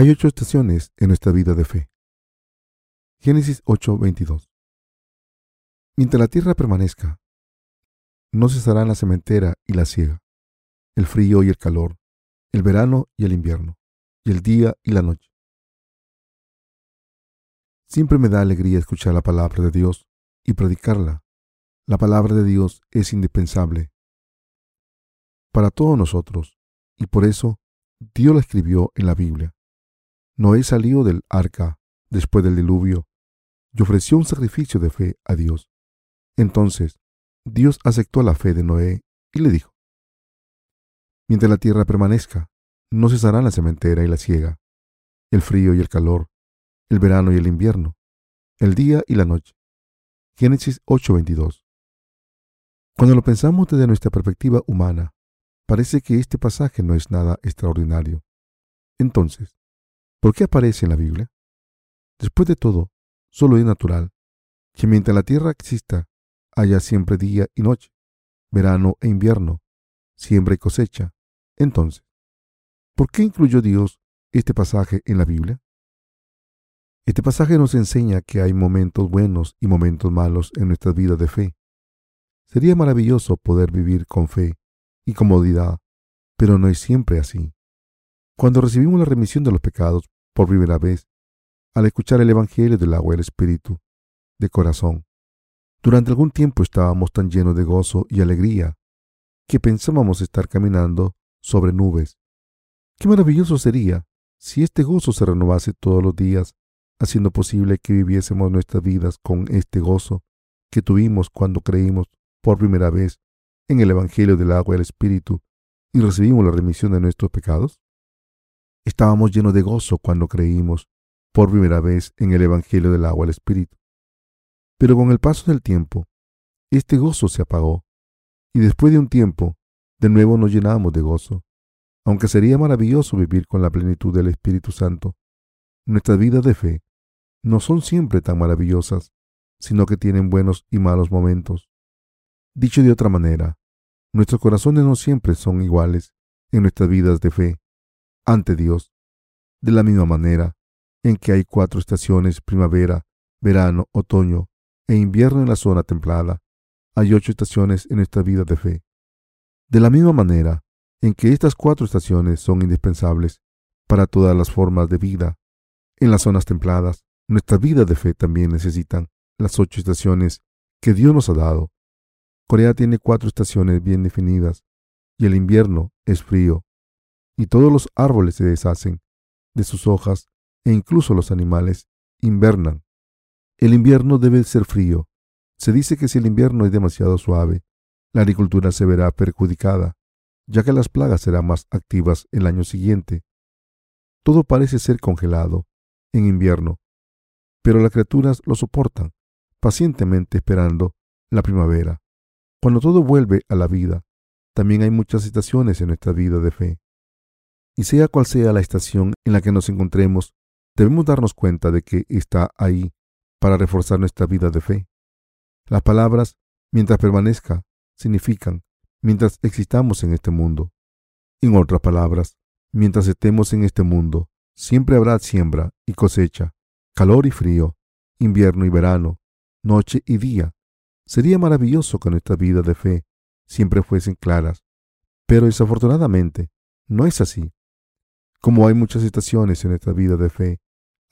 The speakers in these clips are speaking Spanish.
Hay ocho estaciones en nuestra vida de fe. Génesis 8:22 Mientras la tierra permanezca, no cesarán la cementera y la siega, el frío y el calor, el verano y el invierno, y el día y la noche. Siempre me da alegría escuchar la palabra de Dios y predicarla. La palabra de Dios es indispensable para todos nosotros, y por eso Dios la escribió en la Biblia. Noé salió del arca después del diluvio y ofreció un sacrificio de fe a Dios. Entonces, Dios aceptó la fe de Noé y le dijo, Mientras la tierra permanezca, no cesarán la cementera y la siega, el frío y el calor, el verano y el invierno, el día y la noche. Génesis 8:22. Cuando lo pensamos desde nuestra perspectiva humana, parece que este pasaje no es nada extraordinario. Entonces, ¿Por qué aparece en la Biblia? Después de todo, solo es natural que mientras la tierra exista, haya siempre día y noche, verano e invierno, siembra y cosecha. Entonces, ¿por qué incluyó Dios este pasaje en la Biblia? Este pasaje nos enseña que hay momentos buenos y momentos malos en nuestra vida de fe. Sería maravilloso poder vivir con fe y comodidad, pero no es siempre así. Cuando recibimos la remisión de los pecados por primera vez, al escuchar el Evangelio del agua y el Espíritu, de corazón, durante algún tiempo estábamos tan llenos de gozo y alegría que pensábamos estar caminando sobre nubes. Qué maravilloso sería si este gozo se renovase todos los días, haciendo posible que viviésemos nuestras vidas con este gozo que tuvimos cuando creímos por primera vez en el Evangelio del agua y el Espíritu y recibimos la remisión de nuestros pecados? Estábamos llenos de gozo cuando creímos por primera vez en el Evangelio del agua al Espíritu. Pero con el paso del tiempo, este gozo se apagó, y después de un tiempo, de nuevo nos llenamos de gozo. Aunque sería maravilloso vivir con la plenitud del Espíritu Santo, nuestras vidas de fe no son siempre tan maravillosas, sino que tienen buenos y malos momentos. Dicho de otra manera, nuestros corazones no siempre son iguales en nuestras vidas de fe ante Dios. De la misma manera en que hay cuatro estaciones, primavera, verano, otoño e invierno en la zona templada, hay ocho estaciones en nuestra vida de fe. De la misma manera en que estas cuatro estaciones son indispensables para todas las formas de vida, en las zonas templadas, nuestra vida de fe también necesitan las ocho estaciones que Dios nos ha dado. Corea tiene cuatro estaciones bien definidas y el invierno es frío, y todos los árboles se deshacen de sus hojas e incluso los animales invernan. El invierno debe ser frío. Se dice que si el invierno es demasiado suave, la agricultura se verá perjudicada, ya que las plagas serán más activas el año siguiente. Todo parece ser congelado en invierno, pero las criaturas lo soportan, pacientemente esperando la primavera. Cuando todo vuelve a la vida, también hay muchas estaciones en nuestra vida de fe. Y sea cual sea la estación en la que nos encontremos, debemos darnos cuenta de que está ahí para reforzar nuestra vida de fe. Las palabras, mientras permanezca, significan mientras existamos en este mundo. En otras palabras, mientras estemos en este mundo, siempre habrá siembra y cosecha, calor y frío, invierno y verano, noche y día. Sería maravilloso que nuestra vida de fe siempre fuesen claras, pero desafortunadamente no es así. Como hay muchas estaciones en nuestra vida de fe,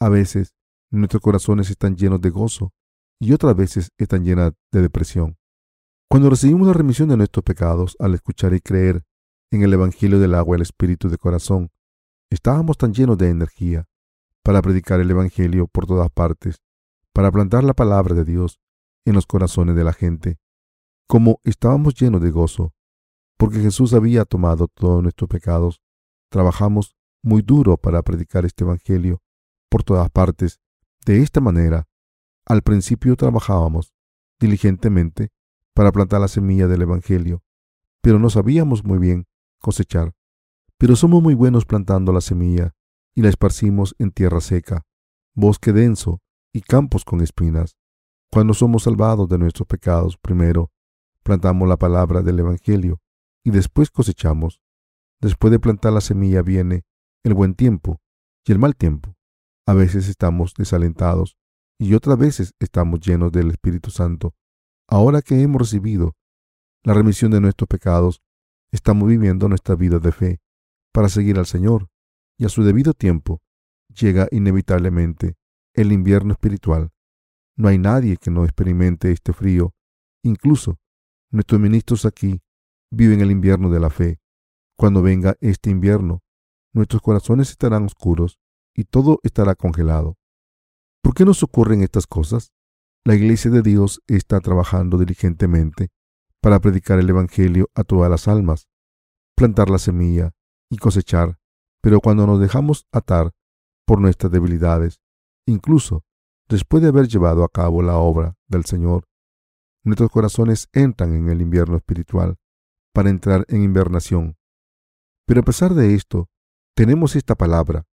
a veces nuestros corazones están llenos de gozo y otras veces están llenas de depresión. Cuando recibimos la remisión de nuestros pecados al escuchar y creer en el Evangelio del agua y el Espíritu de corazón, estábamos tan llenos de energía para predicar el Evangelio por todas partes, para plantar la palabra de Dios en los corazones de la gente, como estábamos llenos de gozo, porque Jesús había tomado todos nuestros pecados, trabajamos muy duro para predicar este Evangelio por todas partes. De esta manera, al principio trabajábamos diligentemente para plantar la semilla del Evangelio, pero no sabíamos muy bien cosechar. Pero somos muy buenos plantando la semilla y la esparcimos en tierra seca, bosque denso y campos con espinas. Cuando somos salvados de nuestros pecados, primero plantamos la palabra del Evangelio y después cosechamos. Después de plantar la semilla viene el buen tiempo y el mal tiempo. A veces estamos desalentados y otras veces estamos llenos del Espíritu Santo. Ahora que hemos recibido la remisión de nuestros pecados, estamos viviendo nuestra vida de fe para seguir al Señor y a su debido tiempo llega inevitablemente el invierno espiritual. No hay nadie que no experimente este frío. Incluso nuestros ministros aquí viven el invierno de la fe. Cuando venga este invierno, nuestros corazones estarán oscuros y todo estará congelado. ¿Por qué nos ocurren estas cosas? La iglesia de Dios está trabajando diligentemente para predicar el Evangelio a todas las almas, plantar la semilla y cosechar, pero cuando nos dejamos atar por nuestras debilidades, incluso después de haber llevado a cabo la obra del Señor, nuestros corazones entran en el invierno espiritual para entrar en invernación. Pero a pesar de esto, tenemos esta palabra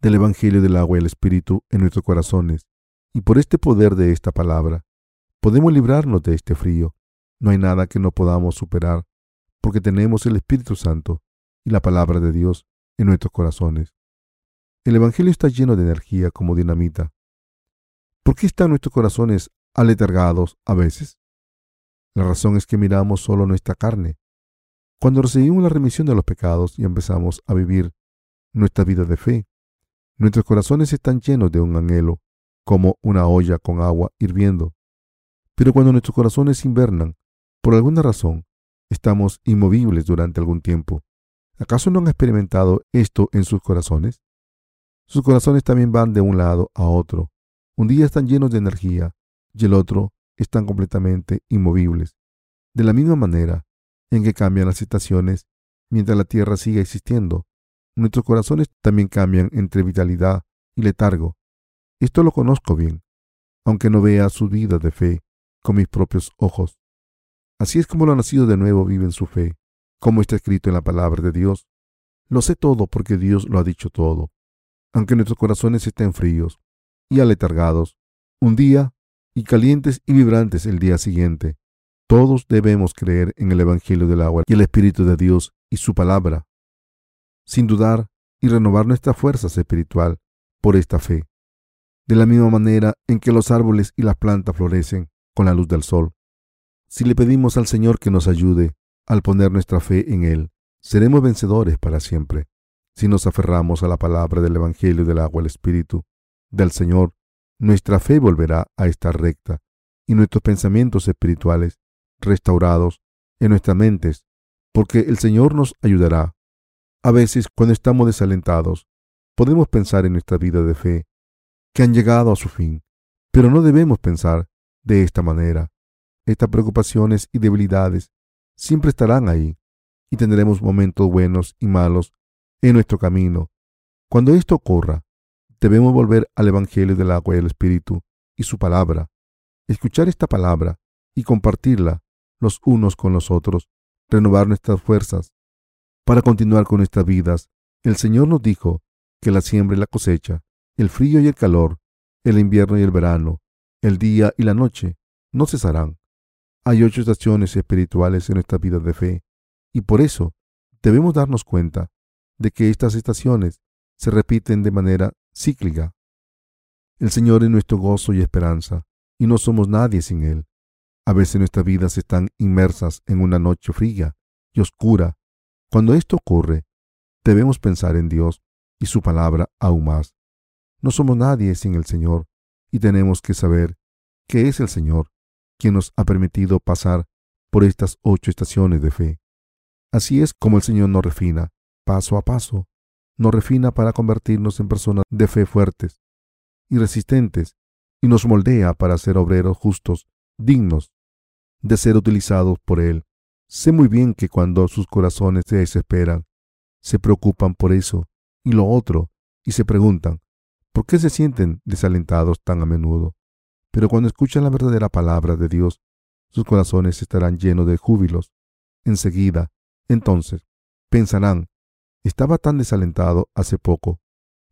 del Evangelio del agua y el Espíritu en nuestros corazones, y por este poder de esta palabra, podemos librarnos de este frío. No hay nada que no podamos superar, porque tenemos el Espíritu Santo y la palabra de Dios en nuestros corazones. El Evangelio está lleno de energía como dinamita. ¿Por qué están nuestros corazones aletargados a veces? La razón es que miramos solo nuestra carne. Cuando recibimos la remisión de los pecados y empezamos a vivir nuestra vida de fe, nuestros corazones están llenos de un anhelo, como una olla con agua hirviendo. Pero cuando nuestros corazones invernan, por alguna razón, estamos inmovibles durante algún tiempo. ¿Acaso no han experimentado esto en sus corazones? Sus corazones también van de un lado a otro. Un día están llenos de energía y el otro están completamente inmovibles. De la misma manera en que cambian las estaciones mientras la Tierra sigue existiendo, nuestros corazones también cambian entre vitalidad y letargo. Esto lo conozco bien, aunque no vea su vida de fe con mis propios ojos. Así es como los nacidos de nuevo viven su fe, como está escrito en la palabra de Dios. Lo sé todo porque Dios lo ha dicho todo aunque nuestros corazones estén fríos y aletargados, un día y calientes y vibrantes el día siguiente. Todos debemos creer en el Evangelio del agua y el Espíritu de Dios y su palabra, sin dudar y renovar nuestra fuerza espiritual por esta fe. De la misma manera en que los árboles y las plantas florecen con la luz del sol. Si le pedimos al Señor que nos ayude al poner nuestra fe en Él, seremos vencedores para siempre. Si nos aferramos a la palabra del Evangelio del agua, el Espíritu del Señor, nuestra fe volverá a estar recta y nuestros pensamientos espirituales restaurados en nuestras mentes, porque el Señor nos ayudará. A veces, cuando estamos desalentados, podemos pensar en nuestra vida de fe, que han llegado a su fin, pero no debemos pensar de esta manera. Estas preocupaciones y debilidades siempre estarán ahí, y tendremos momentos buenos y malos en nuestro camino. Cuando esto ocurra, debemos volver al Evangelio del agua y el Espíritu y su palabra, escuchar esta palabra y compartirla los unos con los otros, renovar nuestras fuerzas para continuar con nuestras vidas. El Señor nos dijo que la siembra y la cosecha, el frío y el calor, el invierno y el verano, el día y la noche, no cesarán. Hay ocho estaciones espirituales en nuestra vida de fe, y por eso debemos darnos cuenta de que estas estaciones se repiten de manera cíclica. El Señor es nuestro gozo y esperanza, y no somos nadie sin Él. A veces nuestras vidas están inmersas en una noche fría y oscura. Cuando esto ocurre, debemos pensar en Dios y su palabra aún más. No somos nadie sin el Señor, y tenemos que saber que es el Señor quien nos ha permitido pasar por estas ocho estaciones de fe. Así es como el Señor nos refina paso a paso, nos refina para convertirnos en personas de fe fuertes y resistentes y nos moldea para ser obreros justos, dignos de ser utilizados por Él. Sé muy bien que cuando sus corazones se desesperan, se preocupan por eso y lo otro y se preguntan, ¿por qué se sienten desalentados tan a menudo? Pero cuando escuchan la verdadera palabra de Dios, sus corazones estarán llenos de júbilos. Enseguida, entonces, pensarán estaba tan desalentado hace poco,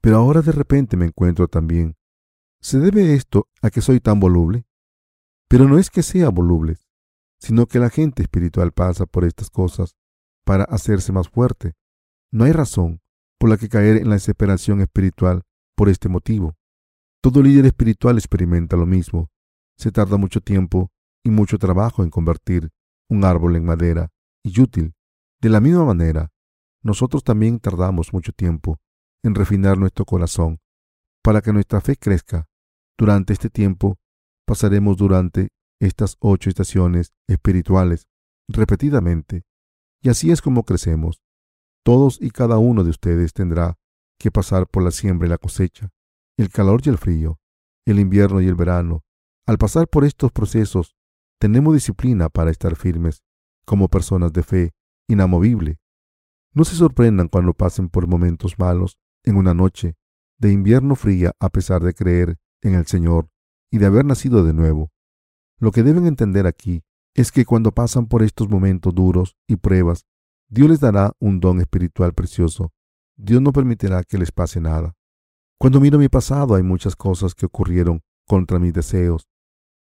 pero ahora de repente me encuentro tan bien. ¿Se debe esto a que soy tan voluble? Pero no es que sea voluble, sino que la gente espiritual pasa por estas cosas para hacerse más fuerte. No hay razón por la que caer en la desesperación espiritual por este motivo. Todo líder espiritual experimenta lo mismo. Se tarda mucho tiempo y mucho trabajo en convertir un árbol en madera y útil. De la misma manera, nosotros también tardamos mucho tiempo en refinar nuestro corazón para que nuestra fe crezca. Durante este tiempo pasaremos durante estas ocho estaciones espirituales repetidamente. Y así es como crecemos. Todos y cada uno de ustedes tendrá que pasar por la siembra y la cosecha, el calor y el frío, el invierno y el verano. Al pasar por estos procesos, tenemos disciplina para estar firmes, como personas de fe, inamovible. No se sorprendan cuando pasen por momentos malos en una noche de invierno fría a pesar de creer en el Señor y de haber nacido de nuevo. Lo que deben entender aquí es que cuando pasan por estos momentos duros y pruebas, Dios les dará un don espiritual precioso. Dios no permitirá que les pase nada. Cuando miro mi pasado hay muchas cosas que ocurrieron contra mis deseos.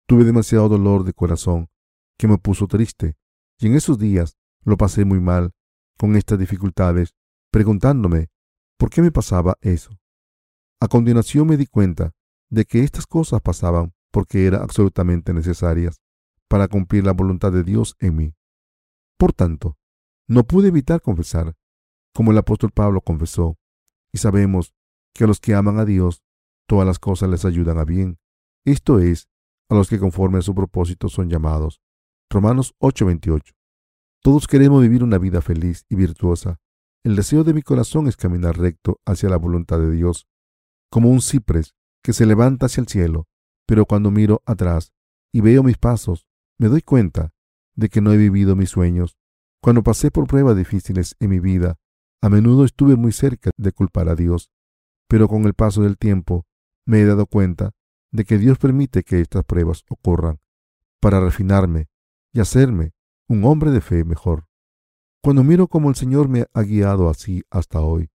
Tuve demasiado dolor de corazón que me puso triste y en esos días lo pasé muy mal con estas dificultades, preguntándome por qué me pasaba eso. A continuación me di cuenta de que estas cosas pasaban porque eran absolutamente necesarias para cumplir la voluntad de Dios en mí. Por tanto, no pude evitar confesar, como el apóstol Pablo confesó, y sabemos que a los que aman a Dios, todas las cosas les ayudan a bien, esto es, a los que conforme a su propósito son llamados. Romanos 8:28. Todos queremos vivir una vida feliz y virtuosa. El deseo de mi corazón es caminar recto hacia la voluntad de Dios, como un ciprés que se levanta hacia el cielo, pero cuando miro atrás y veo mis pasos, me doy cuenta de que no he vivido mis sueños. Cuando pasé por pruebas difíciles en mi vida, a menudo estuve muy cerca de culpar a Dios, pero con el paso del tiempo me he dado cuenta de que Dios permite que estas pruebas ocurran para refinarme y hacerme un hombre de fe mejor. Cuando miro cómo el Señor me ha guiado así hasta hoy,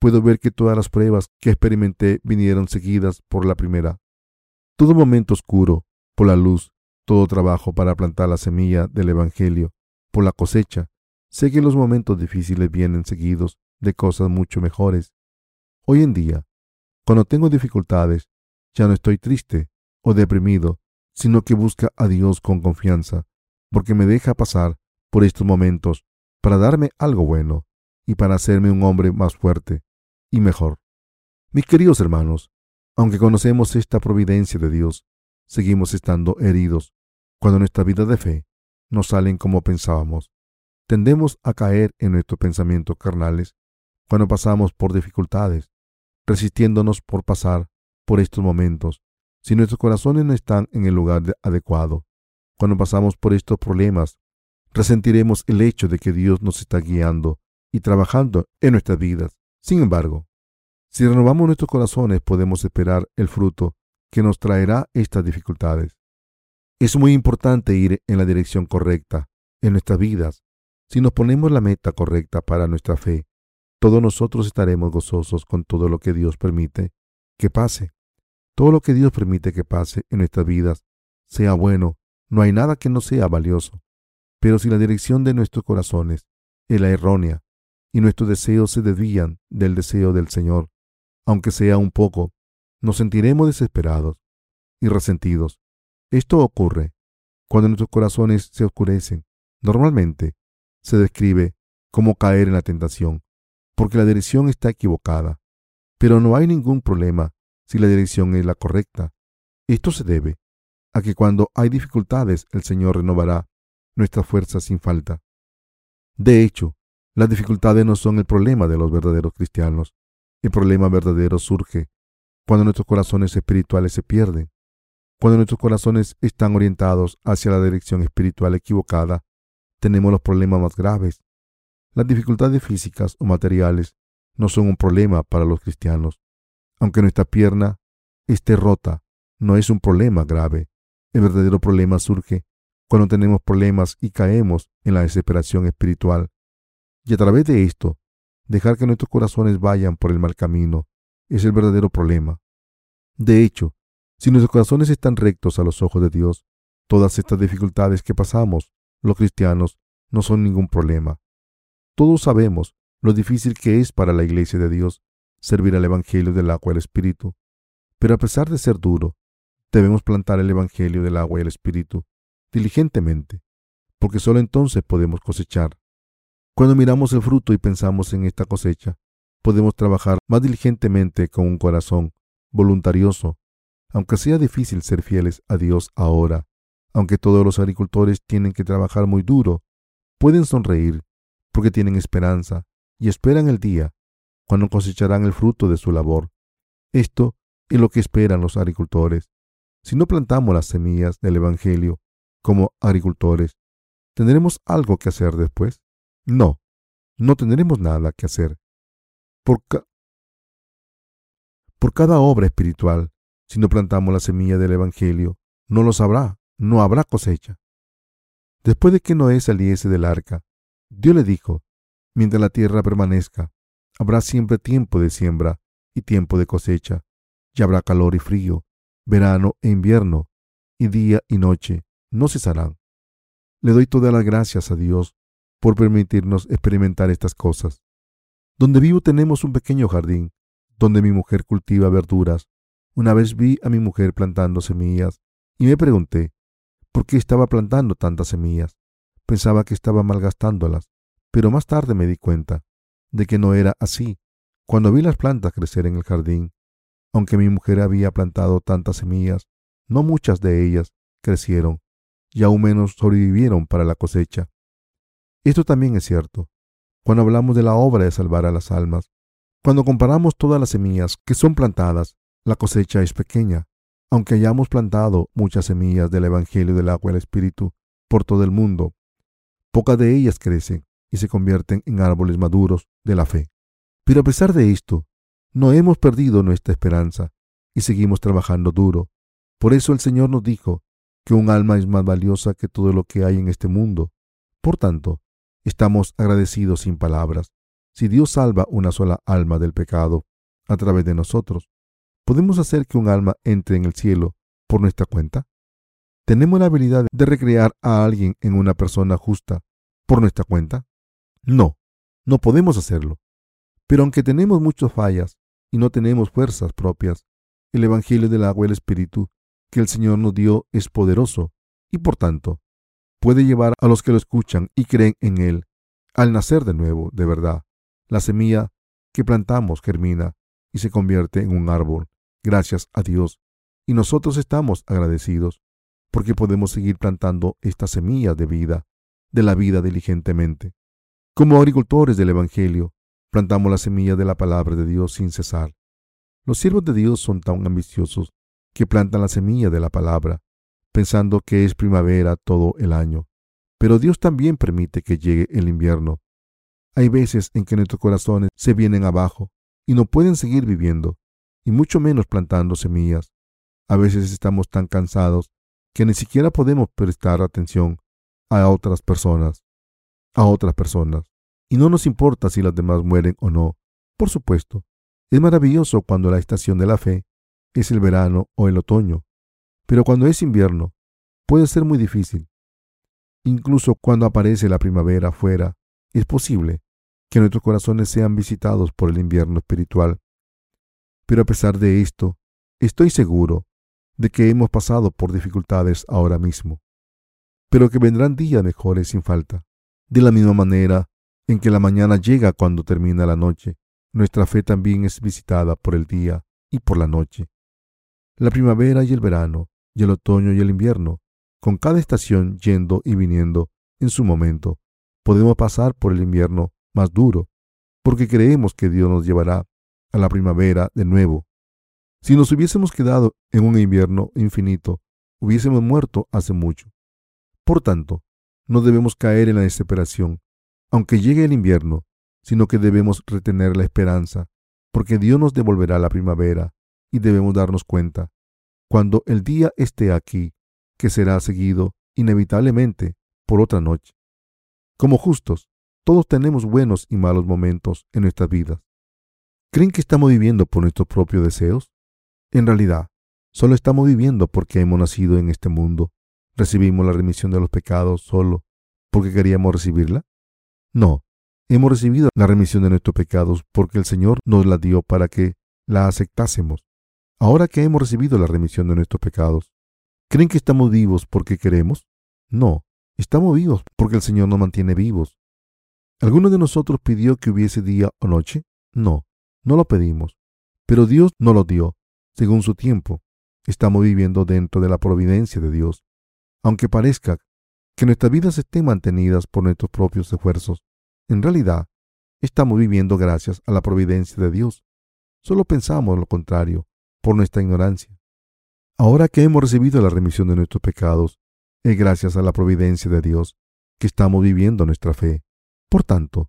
puedo ver que todas las pruebas que experimenté vinieron seguidas por la primera. Todo momento oscuro, por la luz, todo trabajo para plantar la semilla del Evangelio por la cosecha. Sé que los momentos difíciles vienen seguidos de cosas mucho mejores. Hoy en día, cuando tengo dificultades, ya no estoy triste o deprimido, sino que busca a Dios con confianza, porque me deja pasar por estos momentos para darme algo bueno y para hacerme un hombre más fuerte y mejor. Mis queridos hermanos, aunque conocemos esta providencia de Dios, seguimos estando heridos cuando nuestra vida de fe no salen como pensábamos, tendemos a caer en nuestros pensamientos carnales cuando pasamos por dificultades, resistiéndonos por pasar por estos momentos. Si nuestros corazones no están en el lugar adecuado, cuando pasamos por estos problemas, resentiremos el hecho de que Dios nos está guiando y trabajando en nuestras vidas. Sin embargo, si renovamos nuestros corazones, podemos esperar el fruto que nos traerá estas dificultades. Es muy importante ir en la dirección correcta en nuestras vidas. Si nos ponemos la meta correcta para nuestra fe, todos nosotros estaremos gozosos con todo lo que Dios permite que pase. Todo lo que Dios permite que pase en nuestras vidas sea bueno, no hay nada que no sea valioso. Pero si la dirección de nuestros corazones es la errónea y nuestros deseos se desvían del deseo del Señor, aunque sea un poco, nos sentiremos desesperados y resentidos esto ocurre cuando nuestros corazones se oscurecen. Normalmente se describe como caer en la tentación, porque la dirección está equivocada. Pero no hay ningún problema si la dirección es la correcta. Esto se debe a que cuando hay dificultades el Señor renovará nuestras fuerzas sin falta. De hecho, las dificultades no son el problema de los verdaderos cristianos. El problema verdadero surge cuando nuestros corazones espirituales se pierden. Cuando nuestros corazones están orientados hacia la dirección espiritual equivocada, tenemos los problemas más graves. Las dificultades físicas o materiales no son un problema para los cristianos. Aunque nuestra pierna esté rota, no es un problema grave. El verdadero problema surge cuando tenemos problemas y caemos en la desesperación espiritual. Y a través de esto, dejar que nuestros corazones vayan por el mal camino es el verdadero problema. De hecho, si nuestros corazones están rectos a los ojos de Dios, todas estas dificultades que pasamos, los cristianos, no son ningún problema. Todos sabemos lo difícil que es para la iglesia de Dios servir al Evangelio del agua y el Espíritu. Pero a pesar de ser duro, debemos plantar el Evangelio del agua y el Espíritu diligentemente, porque solo entonces podemos cosechar. Cuando miramos el fruto y pensamos en esta cosecha, podemos trabajar más diligentemente con un corazón voluntarioso, aunque sea difícil ser fieles a Dios ahora, aunque todos los agricultores tienen que trabajar muy duro, pueden sonreír porque tienen esperanza y esperan el día cuando cosecharán el fruto de su labor. Esto es lo que esperan los agricultores. Si no plantamos las semillas del Evangelio como agricultores, ¿tendremos algo que hacer después? No, no tendremos nada que hacer. Por, por cada obra espiritual, si no plantamos la semilla del Evangelio, no lo sabrá, no habrá cosecha. Después de que Noé saliese del arca, Dios le dijo, mientras la tierra permanezca, habrá siempre tiempo de siembra y tiempo de cosecha, y habrá calor y frío, verano e invierno, y día y noche no cesarán. Le doy todas las gracias a Dios por permitirnos experimentar estas cosas. Donde vivo tenemos un pequeño jardín, donde mi mujer cultiva verduras. Una vez vi a mi mujer plantando semillas y me pregunté, ¿por qué estaba plantando tantas semillas? Pensaba que estaba malgastándolas, pero más tarde me di cuenta de que no era así. Cuando vi las plantas crecer en el jardín, aunque mi mujer había plantado tantas semillas, no muchas de ellas crecieron y aún menos sobrevivieron para la cosecha. Esto también es cierto. Cuando hablamos de la obra de salvar a las almas, cuando comparamos todas las semillas que son plantadas, la cosecha es pequeña. Aunque hayamos plantado muchas semillas del Evangelio del agua y el Espíritu por todo el mundo, pocas de ellas crecen y se convierten en árboles maduros de la fe. Pero a pesar de esto, no hemos perdido nuestra esperanza y seguimos trabajando duro. Por eso el Señor nos dijo que un alma es más valiosa que todo lo que hay en este mundo. Por tanto, estamos agradecidos sin palabras. Si Dios salva una sola alma del pecado a través de nosotros, ¿podemos hacer que un alma entre en el cielo por nuestra cuenta? ¿Tenemos la habilidad de recrear a alguien en una persona justa por nuestra cuenta? No, no podemos hacerlo. Pero aunque tenemos muchas fallas y no tenemos fuerzas propias, el Evangelio del agua y el Espíritu que el Señor nos dio es poderoso y por tanto puede llevar a los que lo escuchan y creen en Él al nacer de nuevo, de verdad. La semilla que plantamos germina y se convierte en un árbol, gracias a Dios. Y nosotros estamos agradecidos porque podemos seguir plantando esta semilla de vida, de la vida diligentemente. Como agricultores del Evangelio, plantamos la semilla de la palabra de Dios sin cesar. Los siervos de Dios son tan ambiciosos que plantan la semilla de la palabra, pensando que es primavera todo el año. Pero Dios también permite que llegue el invierno. Hay veces en que nuestros corazones se vienen abajo y no pueden seguir viviendo, y mucho menos plantando semillas. A veces estamos tan cansados que ni siquiera podemos prestar atención a otras personas, a otras personas, y no nos importa si las demás mueren o no. Por supuesto, es maravilloso cuando la estación de la fe es el verano o el otoño, pero cuando es invierno puede ser muy difícil. Incluso cuando aparece la primavera afuera, es posible que nuestros corazones sean visitados por el invierno espiritual. Pero a pesar de esto, estoy seguro de que hemos pasado por dificultades ahora mismo, pero que vendrán días mejores sin falta. De la misma manera en que la mañana llega cuando termina la noche, nuestra fe también es visitada por el día y por la noche la primavera y el verano, y el otoño y el invierno, con cada estación yendo y viniendo en su momento. Podemos pasar por el invierno más duro, porque creemos que Dios nos llevará a la primavera de nuevo. Si nos hubiésemos quedado en un invierno infinito, hubiésemos muerto hace mucho. Por tanto, no debemos caer en la desesperación, aunque llegue el invierno, sino que debemos retener la esperanza, porque Dios nos devolverá la primavera y debemos darnos cuenta, cuando el día esté aquí, que será seguido inevitablemente por otra noche. Como justos, todos tenemos buenos y malos momentos en nuestras vidas. ¿Creen que estamos viviendo por nuestros propios deseos? En realidad, solo estamos viviendo porque hemos nacido en este mundo. ¿Recibimos la remisión de los pecados solo porque queríamos recibirla? No, Hemos recibido la remisión de nuestros pecados porque el Señor nos la dio para que la aceptásemos. Ahora que hemos recibido la remisión de nuestros pecados, ¿creen que estamos vivos porque queremos? No, estamos vivos porque el Señor nos mantiene vivos. ¿Alguno de nosotros pidió que hubiese día o noche? No, no lo pedimos, pero Dios nos lo dio, según su tiempo. Estamos viviendo dentro de la providencia de Dios. Aunque parezca que nuestras vidas estén mantenidas por nuestros propios esfuerzos, en realidad estamos viviendo gracias a la providencia de Dios. Solo pensamos lo contrario por nuestra ignorancia. Ahora que hemos recibido la remisión de nuestros pecados, es gracias a la providencia de Dios que estamos viviendo nuestra fe. Por tanto,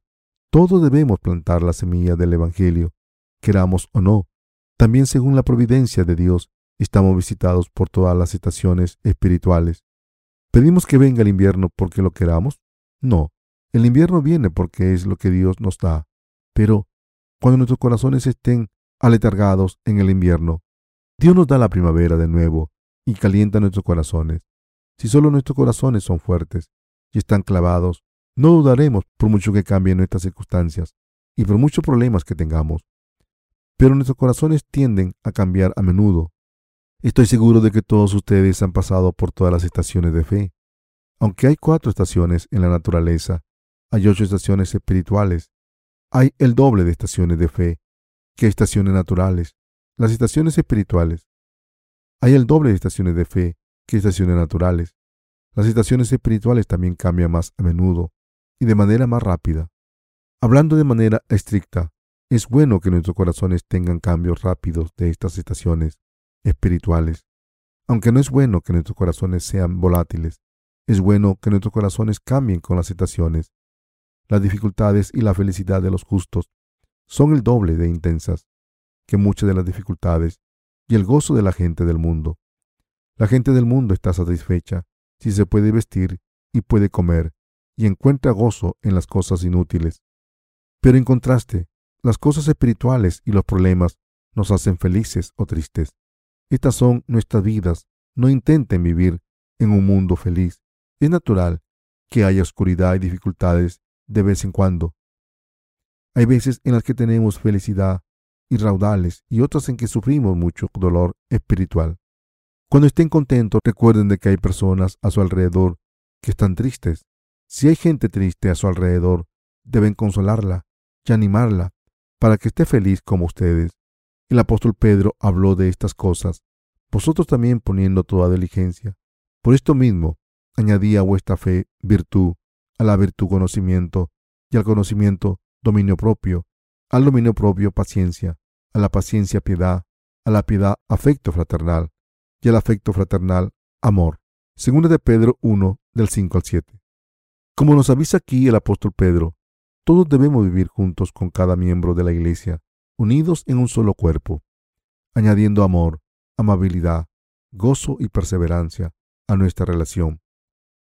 todos debemos plantar la semilla del Evangelio, queramos o no. También según la providencia de Dios, estamos visitados por todas las estaciones espirituales. ¿Pedimos que venga el invierno porque lo queramos? No, el invierno viene porque es lo que Dios nos da. Pero cuando nuestros corazones estén aletargados en el invierno, Dios nos da la primavera de nuevo y calienta nuestros corazones. Si solo nuestros corazones son fuertes y están clavados, no dudaremos por mucho que cambien nuestras circunstancias y por muchos problemas que tengamos. Pero nuestros corazones tienden a cambiar a menudo Estoy seguro de que todos ustedes han pasado por todas las estaciones de fe. Aunque hay cuatro estaciones en la naturaleza, hay ocho estaciones espirituales. Hay el doble de estaciones de fe que estaciones naturales. Las estaciones espirituales. Hay el doble de estaciones de fe que estaciones naturales. Las estaciones espirituales también cambian más a menudo y de manera más rápida. Hablando de manera estricta, es bueno que nuestros corazones tengan cambios rápidos de estas estaciones espirituales. Aunque no es bueno que nuestros corazones sean volátiles, es bueno que nuestros corazones cambien con las estaciones. Las dificultades y la felicidad de los justos son el doble de intensas que muchas de las dificultades y el gozo de la gente del mundo. La gente del mundo está satisfecha si se puede vestir y puede comer y encuentra gozo en las cosas inútiles. Pero en contraste, las cosas espirituales y los problemas nos hacen felices o tristes. Estas son nuestras vidas. No intenten vivir en un mundo feliz. Es natural que haya oscuridad y dificultades de vez en cuando. Hay veces en las que tenemos felicidad y raudales y otras en que sufrimos mucho dolor espiritual. Cuando estén contentos, recuerden de que hay personas a su alrededor que están tristes. Si hay gente triste a su alrededor, deben consolarla y animarla para que esté feliz como ustedes. El apóstol Pedro habló de estas cosas, vosotros también poniendo toda diligencia. Por esto mismo, añadí a vuestra fe virtud, a la virtud conocimiento, y al conocimiento dominio propio, al dominio propio paciencia, a la paciencia piedad, a la piedad afecto fraternal, y al afecto fraternal amor. Segunda de Pedro 1, del 5 al 7. Como nos avisa aquí el apóstol Pedro, todos debemos vivir juntos con cada miembro de la Iglesia, unidos en un solo cuerpo, añadiendo amor, amabilidad, gozo y perseverancia a nuestra relación.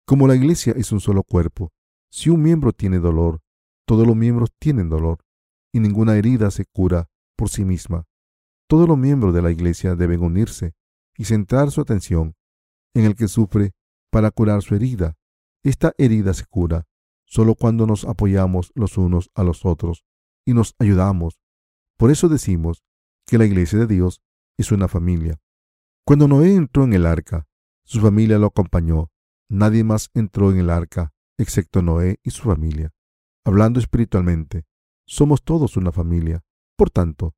Como la iglesia es un solo cuerpo, si un miembro tiene dolor, todos los miembros tienen dolor, y ninguna herida se cura por sí misma. Todos los miembros de la iglesia deben unirse y centrar su atención en el que sufre para curar su herida. Esta herida se cura solo cuando nos apoyamos los unos a los otros y nos ayudamos por eso decimos que la iglesia de Dios es una familia. Cuando Noé entró en el arca, su familia lo acompañó. Nadie más entró en el arca excepto Noé y su familia. Hablando espiritualmente, somos todos una familia. Por tanto,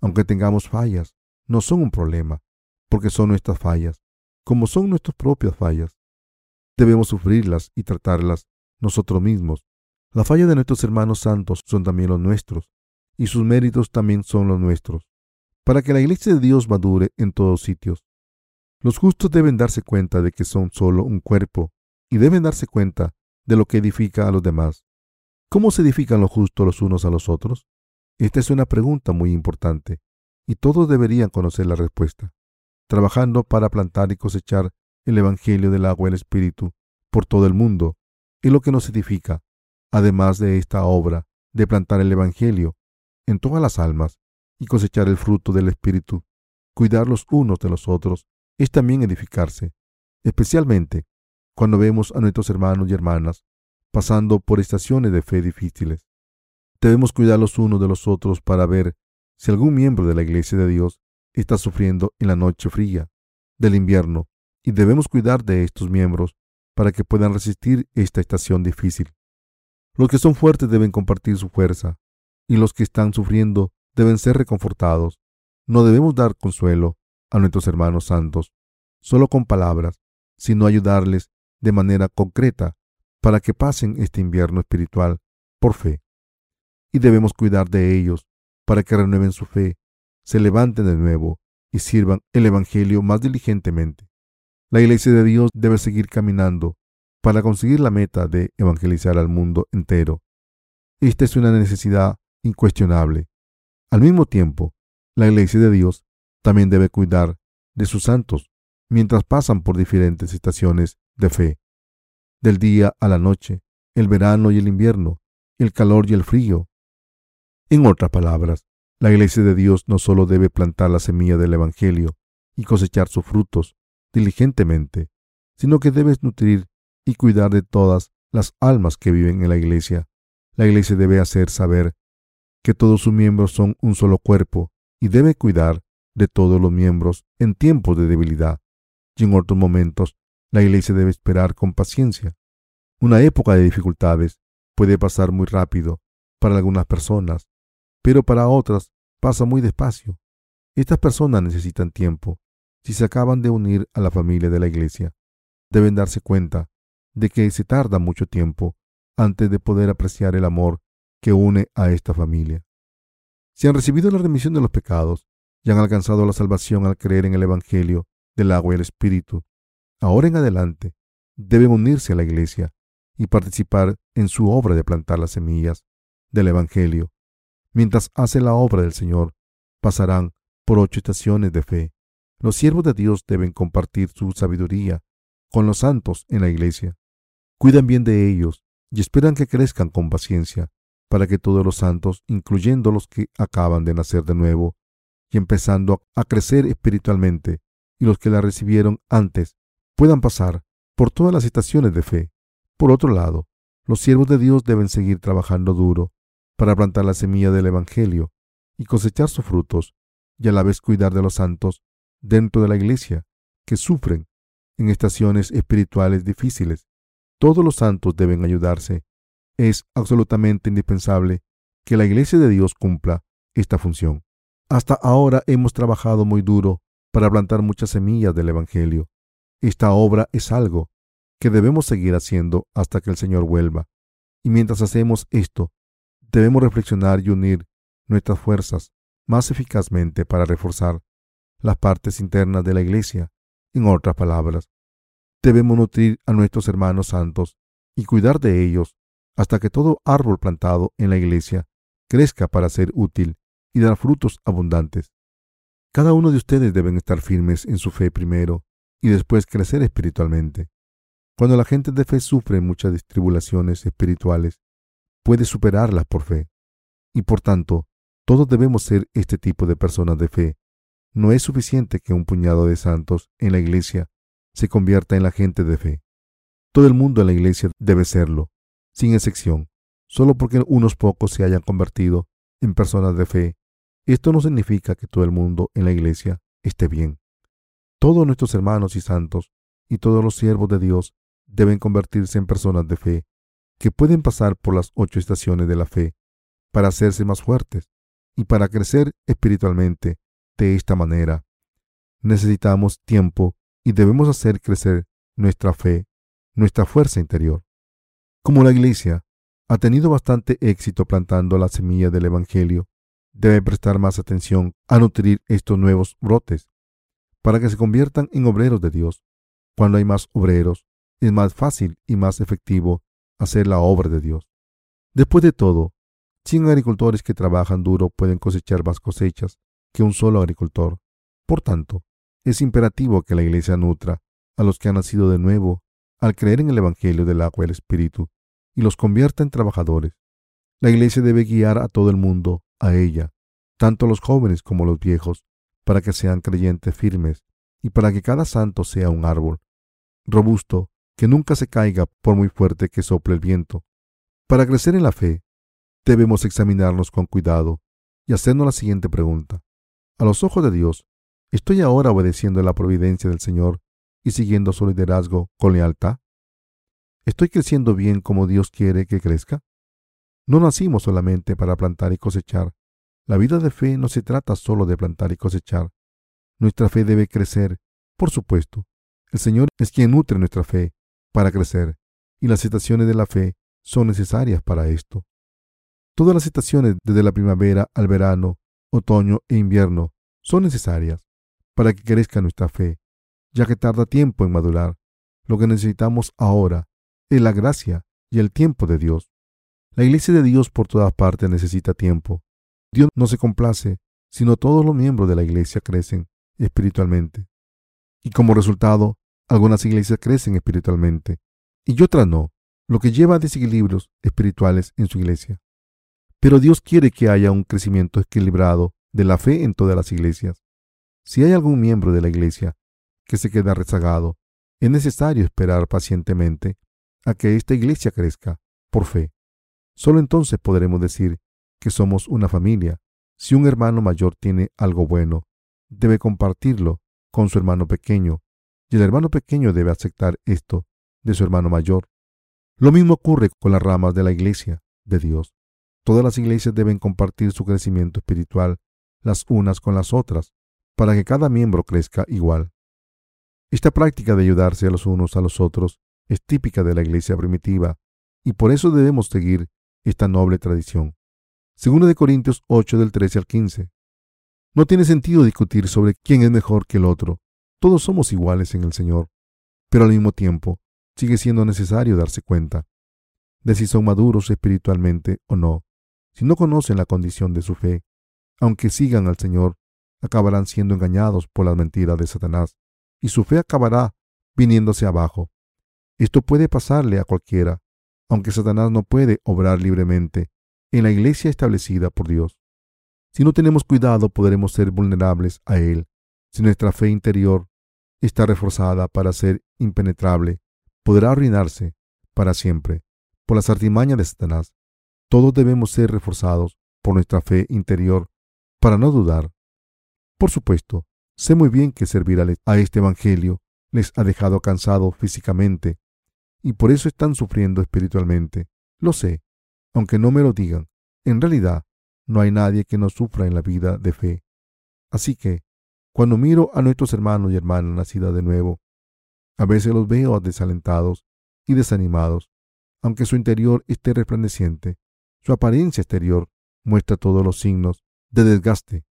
aunque tengamos fallas, no son un problema, porque son nuestras fallas, como son nuestras propias fallas. Debemos sufrirlas y tratarlas nosotros mismos. Las fallas de nuestros hermanos santos son también los nuestros y sus méritos también son los nuestros, para que la iglesia de Dios madure en todos sitios. Los justos deben darse cuenta de que son solo un cuerpo y deben darse cuenta de lo que edifica a los demás. ¿Cómo se edifican los justos los unos a los otros? Esta es una pregunta muy importante y todos deberían conocer la respuesta. Trabajando para plantar y cosechar el Evangelio del agua y el Espíritu por todo el mundo es lo que nos edifica, además de esta obra de plantar el Evangelio en todas las almas y cosechar el fruto del Espíritu. Cuidar los unos de los otros es también edificarse, especialmente cuando vemos a nuestros hermanos y hermanas pasando por estaciones de fe difíciles. Debemos cuidar los unos de los otros para ver si algún miembro de la Iglesia de Dios está sufriendo en la noche fría del invierno y debemos cuidar de estos miembros para que puedan resistir esta estación difícil. Los que son fuertes deben compartir su fuerza y los que están sufriendo deben ser reconfortados. No debemos dar consuelo a nuestros hermanos santos solo con palabras, sino ayudarles de manera concreta para que pasen este invierno espiritual por fe. Y debemos cuidar de ellos para que renueven su fe, se levanten de nuevo y sirvan el Evangelio más diligentemente. La Iglesia de Dios debe seguir caminando para conseguir la meta de evangelizar al mundo entero. Esta es una necesidad incuestionable. Al mismo tiempo, la Iglesia de Dios también debe cuidar de sus santos mientras pasan por diferentes estaciones de fe, del día a la noche, el verano y el invierno, el calor y el frío. En otras palabras, la Iglesia de Dios no solo debe plantar la semilla del Evangelio y cosechar sus frutos diligentemente, sino que debe nutrir y cuidar de todas las almas que viven en la Iglesia. La Iglesia debe hacer saber que todos sus miembros son un solo cuerpo y debe cuidar de todos los miembros en tiempos de debilidad y en otros momentos la Iglesia debe esperar con paciencia. Una época de dificultades puede pasar muy rápido para algunas personas, pero para otras pasa muy despacio. Estas personas necesitan tiempo. Si se acaban de unir a la familia de la Iglesia, deben darse cuenta de que se tarda mucho tiempo antes de poder apreciar el amor que une a esta familia. Si han recibido la remisión de los pecados y han alcanzado la salvación al creer en el Evangelio del agua y el Espíritu, ahora en adelante deben unirse a la Iglesia y participar en su obra de plantar las semillas del Evangelio. Mientras hace la obra del Señor, pasarán por ocho estaciones de fe. Los siervos de Dios deben compartir su sabiduría con los santos en la Iglesia. Cuidan bien de ellos y esperan que crezcan con paciencia para que todos los santos, incluyendo los que acaban de nacer de nuevo y empezando a crecer espiritualmente, y los que la recibieron antes, puedan pasar por todas las estaciones de fe. Por otro lado, los siervos de Dios deben seguir trabajando duro para plantar la semilla del Evangelio y cosechar sus frutos, y a la vez cuidar de los santos dentro de la iglesia que sufren en estaciones espirituales difíciles. Todos los santos deben ayudarse es absolutamente indispensable que la Iglesia de Dios cumpla esta función. Hasta ahora hemos trabajado muy duro para plantar muchas semillas del Evangelio. Esta obra es algo que debemos seguir haciendo hasta que el Señor vuelva. Y mientras hacemos esto, debemos reflexionar y unir nuestras fuerzas más eficazmente para reforzar las partes internas de la Iglesia. En otras palabras, debemos nutrir a nuestros hermanos santos y cuidar de ellos hasta que todo árbol plantado en la iglesia crezca para ser útil y dar frutos abundantes. Cada uno de ustedes deben estar firmes en su fe primero y después crecer espiritualmente. Cuando la gente de fe sufre muchas tribulaciones espirituales, puede superarlas por fe. Y por tanto, todos debemos ser este tipo de personas de fe. No es suficiente que un puñado de santos en la iglesia se convierta en la gente de fe. Todo el mundo en la iglesia debe serlo sin excepción, solo porque unos pocos se hayan convertido en personas de fe. Esto no significa que todo el mundo en la iglesia esté bien. Todos nuestros hermanos y santos y todos los siervos de Dios deben convertirse en personas de fe, que pueden pasar por las ocho estaciones de la fe para hacerse más fuertes y para crecer espiritualmente de esta manera. Necesitamos tiempo y debemos hacer crecer nuestra fe, nuestra fuerza interior. Como la Iglesia ha tenido bastante éxito plantando la semilla del Evangelio, debe prestar más atención a nutrir estos nuevos brotes para que se conviertan en obreros de Dios. Cuando hay más obreros, es más fácil y más efectivo hacer la obra de Dios. Después de todo, 100 agricultores que trabajan duro pueden cosechar más cosechas que un solo agricultor. Por tanto, es imperativo que la Iglesia nutra a los que han nacido de nuevo al creer en el Evangelio del agua y el Espíritu y los convierta en trabajadores. La Iglesia debe guiar a todo el mundo a ella, tanto los jóvenes como los viejos, para que sean creyentes firmes y para que cada santo sea un árbol robusto que nunca se caiga por muy fuerte que sople el viento. Para crecer en la fe, debemos examinarnos con cuidado y hacernos la siguiente pregunta. A los ojos de Dios, ¿estoy ahora obedeciendo la providencia del Señor y siguiendo su liderazgo con lealtad? ¿Estoy creciendo bien como Dios quiere que crezca? No nacimos solamente para plantar y cosechar. La vida de fe no se trata solo de plantar y cosechar. Nuestra fe debe crecer, por supuesto. El Señor es quien nutre nuestra fe para crecer, y las estaciones de la fe son necesarias para esto. Todas las estaciones, desde la primavera al verano, otoño e invierno, son necesarias para que crezca nuestra fe, ya que tarda tiempo en madurar. Lo que necesitamos ahora es la gracia y el tiempo de Dios. La iglesia de Dios por todas partes necesita tiempo. Dios no se complace, sino todos los miembros de la iglesia crecen espiritualmente. Y como resultado, algunas iglesias crecen espiritualmente y otras no, lo que lleva a desequilibrios espirituales en su iglesia. Pero Dios quiere que haya un crecimiento equilibrado de la fe en todas las iglesias. Si hay algún miembro de la iglesia que se queda rezagado, es necesario esperar pacientemente a que esta iglesia crezca por fe. Solo entonces podremos decir que somos una familia. Si un hermano mayor tiene algo bueno, debe compartirlo con su hermano pequeño, y el hermano pequeño debe aceptar esto de su hermano mayor. Lo mismo ocurre con las ramas de la iglesia de Dios. Todas las iglesias deben compartir su crecimiento espiritual las unas con las otras, para que cada miembro crezca igual. Esta práctica de ayudarse a los unos a los otros es típica de la iglesia primitiva, y por eso debemos seguir esta noble tradición. Segundo de Corintios 8 del 13 al 15. No tiene sentido discutir sobre quién es mejor que el otro. Todos somos iguales en el Señor, pero al mismo tiempo sigue siendo necesario darse cuenta de si son maduros espiritualmente o no. Si no conocen la condición de su fe, aunque sigan al Señor, acabarán siendo engañados por las mentiras de Satanás, y su fe acabará viniéndose abajo. Esto puede pasarle a cualquiera, aunque Satanás no puede obrar libremente en la iglesia establecida por Dios. Si no tenemos cuidado, podremos ser vulnerables a Él. Si nuestra fe interior está reforzada para ser impenetrable, podrá arruinarse para siempre por las artimañas de Satanás. Todos debemos ser reforzados por nuestra fe interior para no dudar. Por supuesto, sé muy bien que servir a este Evangelio les ha dejado cansados físicamente y por eso están sufriendo espiritualmente. Lo sé, aunque no me lo digan. En realidad, no hay nadie que no sufra en la vida de fe. Así que, cuando miro a nuestros hermanos y hermanas nacidas de nuevo, a veces los veo desalentados y desanimados, aunque su interior esté resplandeciente. Su apariencia exterior muestra todos los signos de desgaste.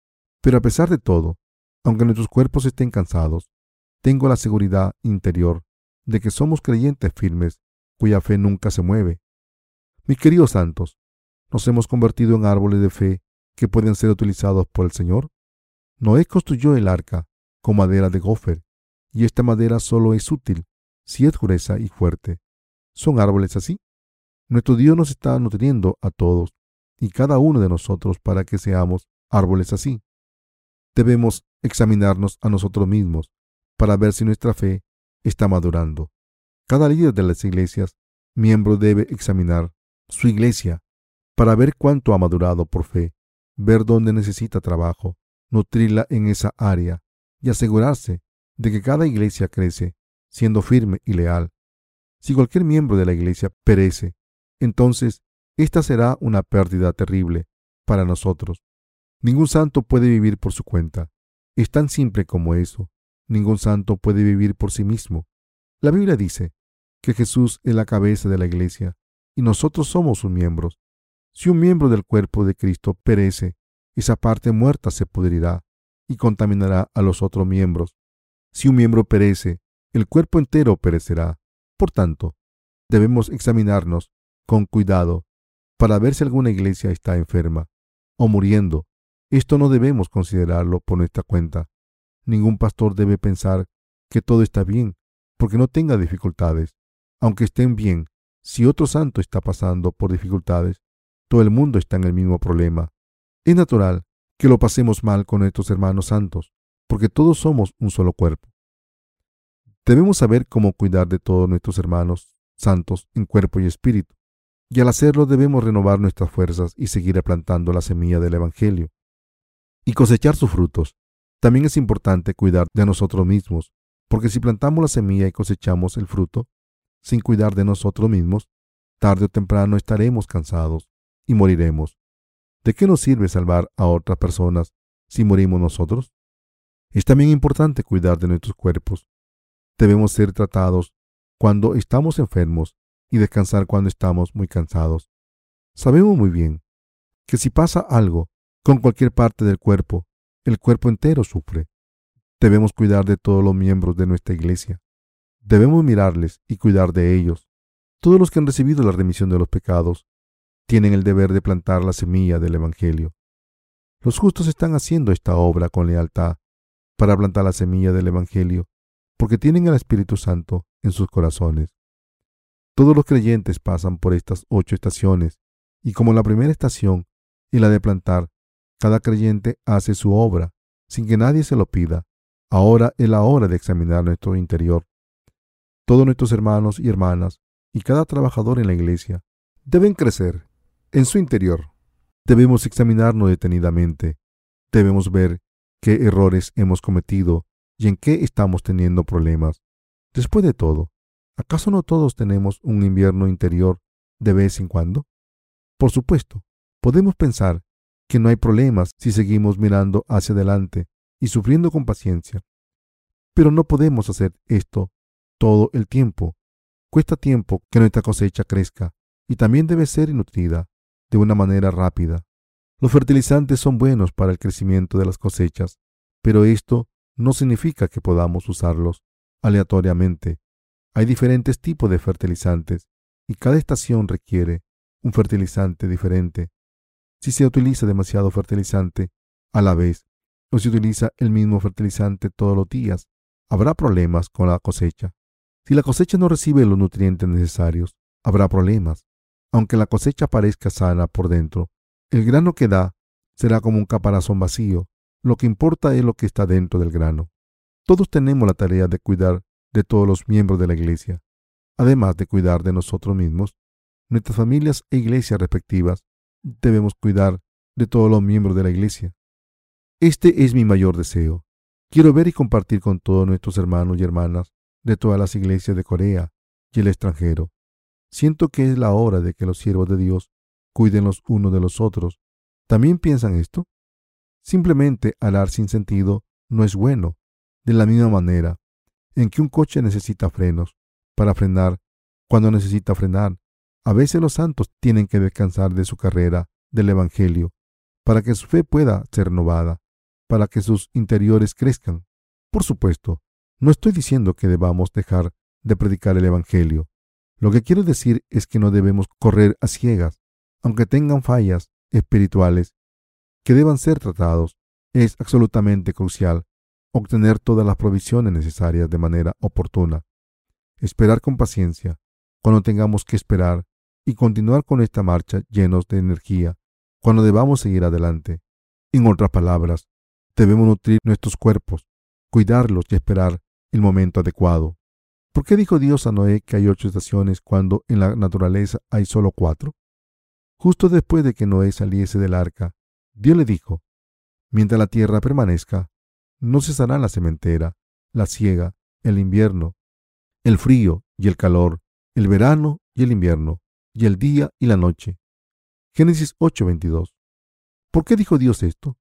Pero a pesar de todo, aunque nuestros cuerpos estén cansados, tengo la seguridad interior de que somos creyentes firmes cuya fe nunca se mueve. Mis queridos santos, ¿nos hemos convertido en árboles de fe que pueden ser utilizados por el Señor? Noé construyó el arca con madera de gofer y esta madera solo es útil si es gruesa y fuerte. ¿Son árboles así? Nuestro Dios nos está nutriendo a todos y cada uno de nosotros para que seamos árboles así. Debemos examinarnos a nosotros mismos para ver si nuestra fe está madurando. Cada líder de las iglesias, miembro debe examinar su iglesia para ver cuánto ha madurado por fe, ver dónde necesita trabajo, nutrirla en esa área y asegurarse de que cada iglesia crece, siendo firme y leal. Si cualquier miembro de la iglesia perece, entonces esta será una pérdida terrible para nosotros. Ningún santo puede vivir por su cuenta. Es tan simple como eso. Ningún santo puede vivir por sí mismo. La Biblia dice que Jesús es la cabeza de la iglesia y nosotros somos sus miembros. Si un miembro del cuerpo de Cristo perece, esa parte muerta se pudrirá y contaminará a los otros miembros. Si un miembro perece, el cuerpo entero perecerá. Por tanto, debemos examinarnos con cuidado para ver si alguna iglesia está enferma o muriendo. Esto no debemos considerarlo por nuestra cuenta. Ningún pastor debe pensar que todo está bien porque no tenga dificultades. Aunque estén bien, si otro santo está pasando por dificultades, todo el mundo está en el mismo problema. Es natural que lo pasemos mal con nuestros hermanos santos, porque todos somos un solo cuerpo. Debemos saber cómo cuidar de todos nuestros hermanos santos en cuerpo y espíritu. Y al hacerlo debemos renovar nuestras fuerzas y seguir plantando la semilla del Evangelio y cosechar sus frutos. También es importante cuidar de nosotros mismos, porque si plantamos la semilla y cosechamos el fruto, sin cuidar de nosotros mismos, tarde o temprano estaremos cansados y moriremos. ¿De qué nos sirve salvar a otras personas si morimos nosotros? Es también importante cuidar de nuestros cuerpos. Debemos ser tratados cuando estamos enfermos y descansar cuando estamos muy cansados. Sabemos muy bien que si pasa algo con cualquier parte del cuerpo, el cuerpo entero sufre. Debemos cuidar de todos los miembros de nuestra iglesia. Debemos mirarles y cuidar de ellos. Todos los que han recibido la remisión de los pecados tienen el deber de plantar la semilla del Evangelio. Los justos están haciendo esta obra con lealtad para plantar la semilla del Evangelio, porque tienen el Espíritu Santo en sus corazones. Todos los creyentes pasan por estas ocho estaciones, y como la primera estación y la de plantar, cada creyente hace su obra sin que nadie se lo pida. Ahora es la hora de examinar nuestro interior. Todos nuestros hermanos y hermanas y cada trabajador en la iglesia deben crecer en su interior. Debemos examinarnos detenidamente. Debemos ver qué errores hemos cometido y en qué estamos teniendo problemas. Después de todo, ¿acaso no todos tenemos un invierno interior de vez en cuando? Por supuesto, podemos pensar que no hay problemas si seguimos mirando hacia adelante y sufriendo con paciencia. Pero no podemos hacer esto todo el tiempo. Cuesta tiempo que nuestra cosecha crezca y también debe ser nutrida de una manera rápida. Los fertilizantes son buenos para el crecimiento de las cosechas, pero esto no significa que podamos usarlos aleatoriamente. Hay diferentes tipos de fertilizantes y cada estación requiere un fertilizante diferente si se utiliza demasiado fertilizante a la vez o si utiliza el mismo fertilizante todos los días, habrá problemas con la cosecha. Si la cosecha no recibe los nutrientes necesarios, habrá problemas. Aunque la cosecha parezca sana por dentro, el grano que da será como un caparazón vacío. Lo que importa es lo que está dentro del grano. Todos tenemos la tarea de cuidar de todos los miembros de la iglesia, además de cuidar de nosotros mismos, nuestras familias e iglesias respectivas debemos cuidar de todos los miembros de la Iglesia. Este es mi mayor deseo. Quiero ver y compartir con todos nuestros hermanos y hermanas de todas las iglesias de Corea y el extranjero. Siento que es la hora de que los siervos de Dios cuiden los unos de los otros. ¿También piensan esto? Simplemente alar sin sentido no es bueno. De la misma manera en que un coche necesita frenos para frenar cuando necesita frenar, a veces los santos tienen que descansar de su carrera del Evangelio para que su fe pueda ser renovada, para que sus interiores crezcan. Por supuesto, no estoy diciendo que debamos dejar de predicar el Evangelio. Lo que quiero decir es que no debemos correr a ciegas, aunque tengan fallas espirituales que deban ser tratados. Es absolutamente crucial obtener todas las provisiones necesarias de manera oportuna. Esperar con paciencia cuando tengamos que esperar y continuar con esta marcha llenos de energía cuando debamos seguir adelante. En otras palabras, debemos nutrir nuestros cuerpos, cuidarlos y esperar el momento adecuado. ¿Por qué dijo Dios a Noé que hay ocho estaciones cuando en la naturaleza hay solo cuatro? Justo después de que Noé saliese del arca, Dios le dijo, mientras la tierra permanezca, no cesará la sementera, la siega, el invierno, el frío y el calor, el verano y el invierno, y el día y la noche. Génesis 8:22. ¿Por qué dijo Dios esto?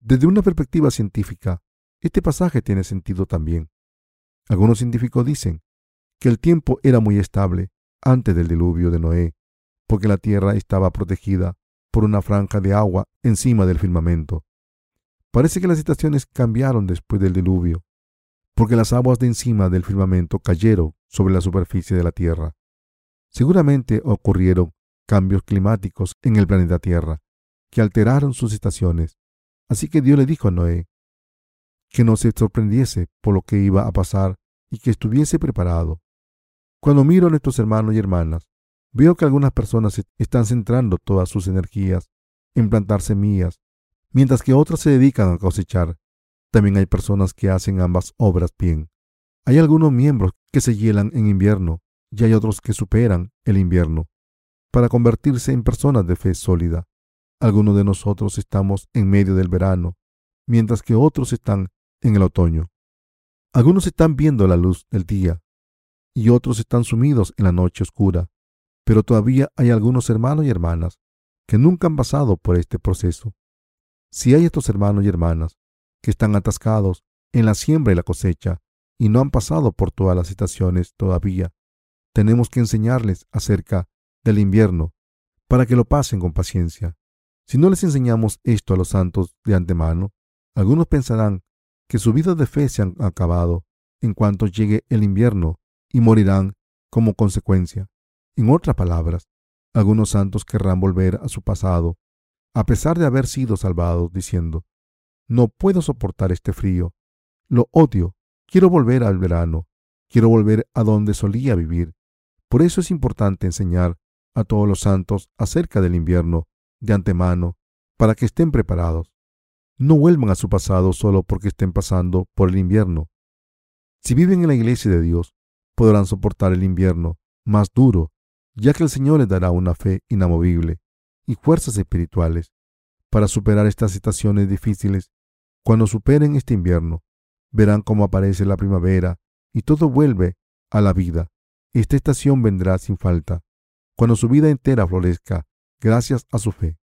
Desde una perspectiva científica, este pasaje tiene sentido también. Algunos científicos dicen que el tiempo era muy estable antes del diluvio de Noé, porque la tierra estaba protegida por una franja de agua encima del firmamento. Parece que las estaciones cambiaron después del diluvio, porque las aguas de encima del firmamento cayeron sobre la superficie de la tierra. Seguramente ocurrieron cambios climáticos en el planeta Tierra que alteraron sus estaciones. Así que Dios le dijo a Noé que no se sorprendiese por lo que iba a pasar y que estuviese preparado. Cuando miro a nuestros hermanos y hermanas, veo que algunas personas están centrando todas sus energías en plantar semillas, mientras que otras se dedican a cosechar. También hay personas que hacen ambas obras bien. Hay algunos miembros que se hielan en invierno y hay otros que superan el invierno. para convertirse en personas de fe sólida. Algunos de nosotros estamos en medio del verano, mientras que otros están en el otoño. Algunos están viendo la luz del día y otros están sumidos en la noche oscura, pero todavía hay algunos hermanos y hermanas que nunca han pasado por este proceso. Si hay estos hermanos y hermanas que están atascados en la siembra y la cosecha y no han pasado por todas las estaciones todavía, tenemos que enseñarles acerca del invierno para que lo pasen con paciencia. Si no les enseñamos esto a los santos de antemano, algunos pensarán que su vida de fe se han acabado en cuanto llegue el invierno y morirán como consecuencia. En otras palabras, algunos santos querrán volver a su pasado, a pesar de haber sido salvados, diciendo, no puedo soportar este frío, lo odio, quiero volver al verano, quiero volver a donde solía vivir. Por eso es importante enseñar a todos los santos acerca del invierno de antemano, para que estén preparados. No vuelvan a su pasado solo porque estén pasando por el invierno. Si viven en la iglesia de Dios, podrán soportar el invierno más duro, ya que el Señor les dará una fe inamovible y fuerzas espirituales para superar estas situaciones difíciles. Cuando superen este invierno, verán cómo aparece la primavera y todo vuelve a la vida. Esta estación vendrá sin falta, cuando su vida entera florezca gracias a su fe.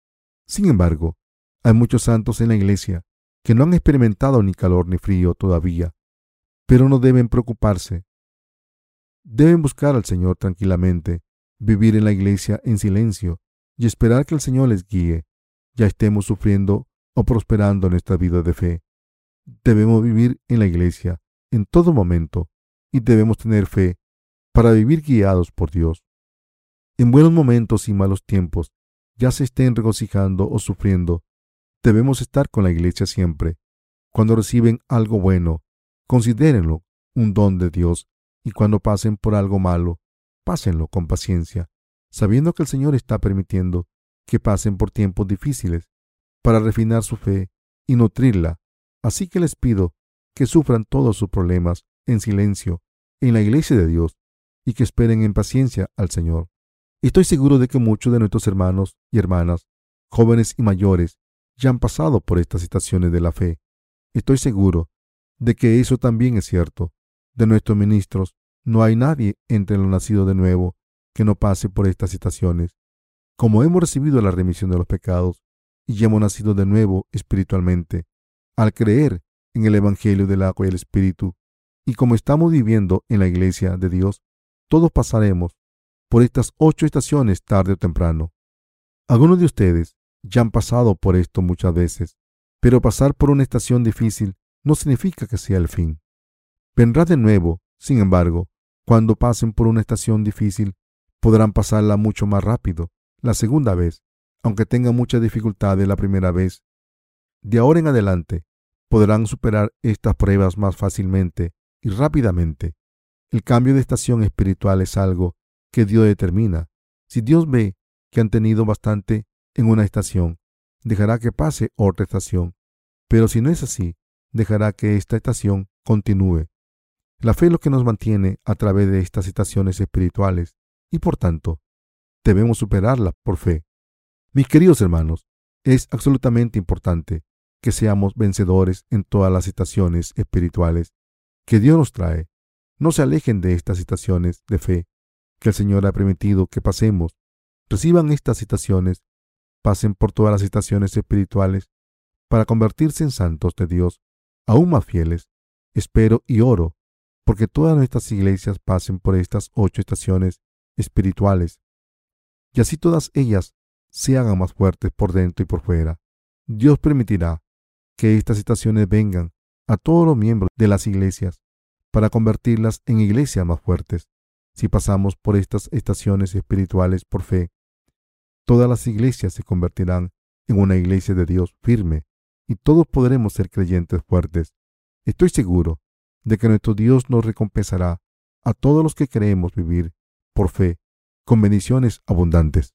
Sin embargo, hay muchos santos en la iglesia que no han experimentado ni calor ni frío todavía, pero no deben preocuparse. Deben buscar al Señor tranquilamente, vivir en la iglesia en silencio y esperar que el Señor les guíe, ya estemos sufriendo o prosperando en nuestra vida de fe. Debemos vivir en la iglesia en todo momento y debemos tener fe para vivir guiados por Dios. En buenos momentos y malos tiempos, ya se estén regocijando o sufriendo, debemos estar con la iglesia siempre. Cuando reciben algo bueno, considérenlo un don de Dios y cuando pasen por algo malo, pásenlo con paciencia, sabiendo que el Señor está permitiendo que pasen por tiempos difíciles para refinar su fe y nutrirla. Así que les pido que sufran todos sus problemas en silencio en la iglesia de Dios y que esperen en paciencia al Señor. Estoy seguro de que muchos de nuestros hermanos y hermanas, jóvenes y mayores, ya han pasado por estas situaciones de la fe. Estoy seguro de que eso también es cierto. De nuestros ministros, no hay nadie entre los nacidos de nuevo que no pase por estas situaciones. Como hemos recibido la remisión de los pecados y hemos nacido de nuevo espiritualmente, al creer en el Evangelio del agua y el Espíritu, y como estamos viviendo en la iglesia de Dios, todos pasaremos por estas ocho estaciones tarde o temprano. Algunos de ustedes ya han pasado por esto muchas veces, pero pasar por una estación difícil no significa que sea el fin. Vendrá de nuevo, sin embargo, cuando pasen por una estación difícil, podrán pasarla mucho más rápido la segunda vez, aunque tengan mucha dificultad la primera vez. De ahora en adelante, podrán superar estas pruebas más fácilmente y rápidamente. El cambio de estación espiritual es algo que Dios determina. Si Dios ve que han tenido bastante en una estación, dejará que pase otra estación. Pero si no es así, dejará que esta estación continúe. La fe es lo que nos mantiene a través de estas estaciones espirituales y por tanto debemos superarla por fe. Mis queridos hermanos, es absolutamente importante que seamos vencedores en todas las estaciones espirituales que Dios nos trae. No se alejen de estas estaciones de fe que el Señor ha permitido que pasemos. Reciban estas estaciones, pasen por todas las estaciones espirituales para convertirse en santos de Dios, aún más fieles. Espero y oro porque todas nuestras iglesias pasen por estas ocho estaciones espirituales y así todas ellas se hagan más fuertes por dentro y por fuera. Dios permitirá que estas estaciones vengan a todos los miembros de las iglesias para convertirlas en iglesias más fuertes. Si pasamos por estas estaciones espirituales por fe, todas las iglesias se convertirán en una iglesia de Dios firme y todos podremos ser creyentes fuertes. Estoy seguro de que nuestro Dios nos recompensará a todos los que creemos vivir por fe con bendiciones abundantes.